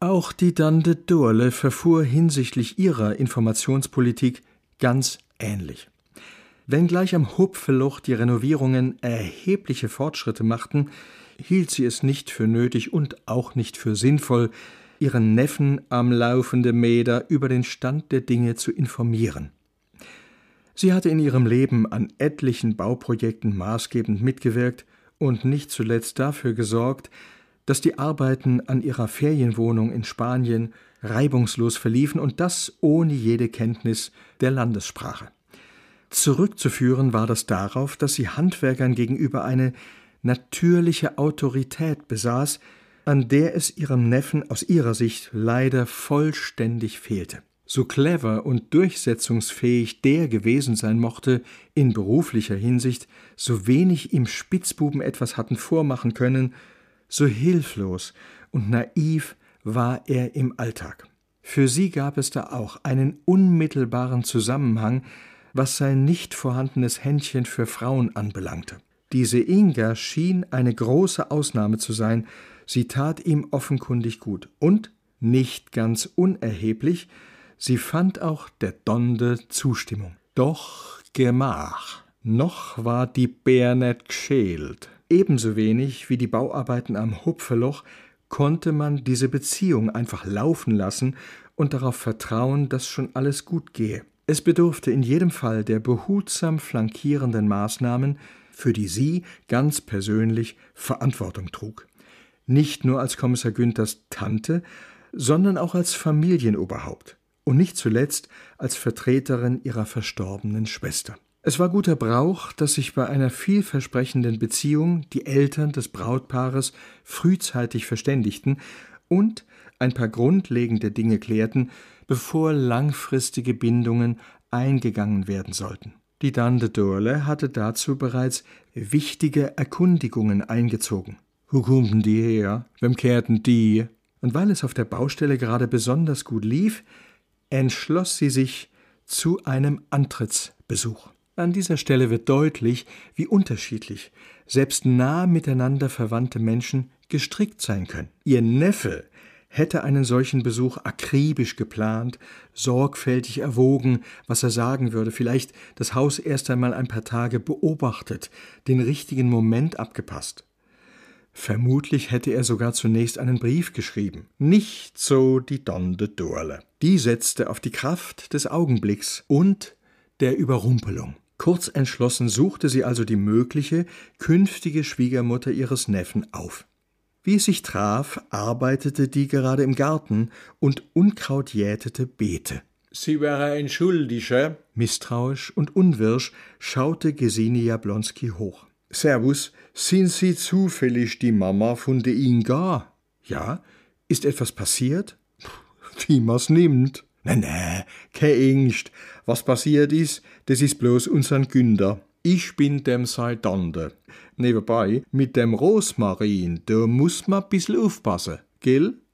Auch die Dande Dorle verfuhr hinsichtlich ihrer Informationspolitik ganz ähnlich. Wenngleich am Hupfeloch die Renovierungen erhebliche Fortschritte machten, hielt sie es nicht für nötig und auch nicht für sinnvoll, ihren Neffen am laufenden Meter über den Stand der Dinge zu informieren. Sie hatte in ihrem Leben an etlichen Bauprojekten maßgebend mitgewirkt und nicht zuletzt dafür gesorgt, dass die Arbeiten an ihrer Ferienwohnung in Spanien reibungslos verliefen und das ohne jede Kenntnis der Landessprache. Zurückzuführen war das darauf, dass sie Handwerkern gegenüber eine natürliche Autorität besaß, an der es ihrem Neffen aus ihrer Sicht leider vollständig fehlte. So clever und durchsetzungsfähig der gewesen sein mochte, in beruflicher Hinsicht, so wenig ihm Spitzbuben etwas hatten vormachen können, so hilflos und naiv war er im Alltag. Für sie gab es da auch einen unmittelbaren Zusammenhang, was sein nicht vorhandenes Händchen für Frauen anbelangte. Diese Inga schien eine große Ausnahme zu sein, sie tat ihm offenkundig gut und, nicht ganz unerheblich, sie fand auch der Donde Zustimmung. Doch Gemach. Noch war die Bär net geschält. Ebenso wenig wie die Bauarbeiten am Hupfeloch konnte man diese Beziehung einfach laufen lassen und darauf vertrauen, dass schon alles gut gehe. Es bedurfte in jedem Fall der behutsam flankierenden Maßnahmen, für die sie ganz persönlich Verantwortung trug. Nicht nur als Kommissar Günthers Tante, sondern auch als Familienoberhaupt und nicht zuletzt als Vertreterin ihrer verstorbenen Schwester. Es war guter Brauch, dass sich bei einer vielversprechenden Beziehung die Eltern des Brautpaares frühzeitig verständigten und ein paar grundlegende Dinge klärten, bevor langfristige Bindungen eingegangen werden sollten. Die Dande Dorle hatte dazu bereits wichtige Erkundigungen eingezogen. Wo kommen die her? Wem kehrten die? Und weil es auf der Baustelle gerade besonders gut lief, entschloss sie sich zu einem Antrittsbesuch. An dieser Stelle wird deutlich, wie unterschiedlich selbst nah miteinander verwandte Menschen gestrickt sein können. Ihr Neffe hätte einen solchen Besuch akribisch geplant, sorgfältig erwogen, was er sagen würde, vielleicht das Haus erst einmal ein paar Tage beobachtet, den richtigen Moment abgepasst. Vermutlich hätte er sogar zunächst einen Brief geschrieben. Nicht so die Donde Dorle. Die setzte auf die Kraft des Augenblicks und der Überrumpelung. Kurz entschlossen suchte sie also die mögliche, künftige Schwiegermutter ihres Neffen auf. Wie es sich traf, arbeitete die gerade im Garten und Unkraut jätete Beete. Sie wäre ein Schuldiger. Misstrauisch und unwirsch schaute Gesine Jablonski hoch. Servus, sind Sie zufällig die Mama von de Inga? Ja, ist etwas passiert? Wie man's nimmt. Ne, ne, kein Angst. Was passiert ist, das ist bloß unseren Günder. Ich bin dem Seidande. Nebenbei, mit dem Rosmarin, da muss man bissl aufpassen, gell?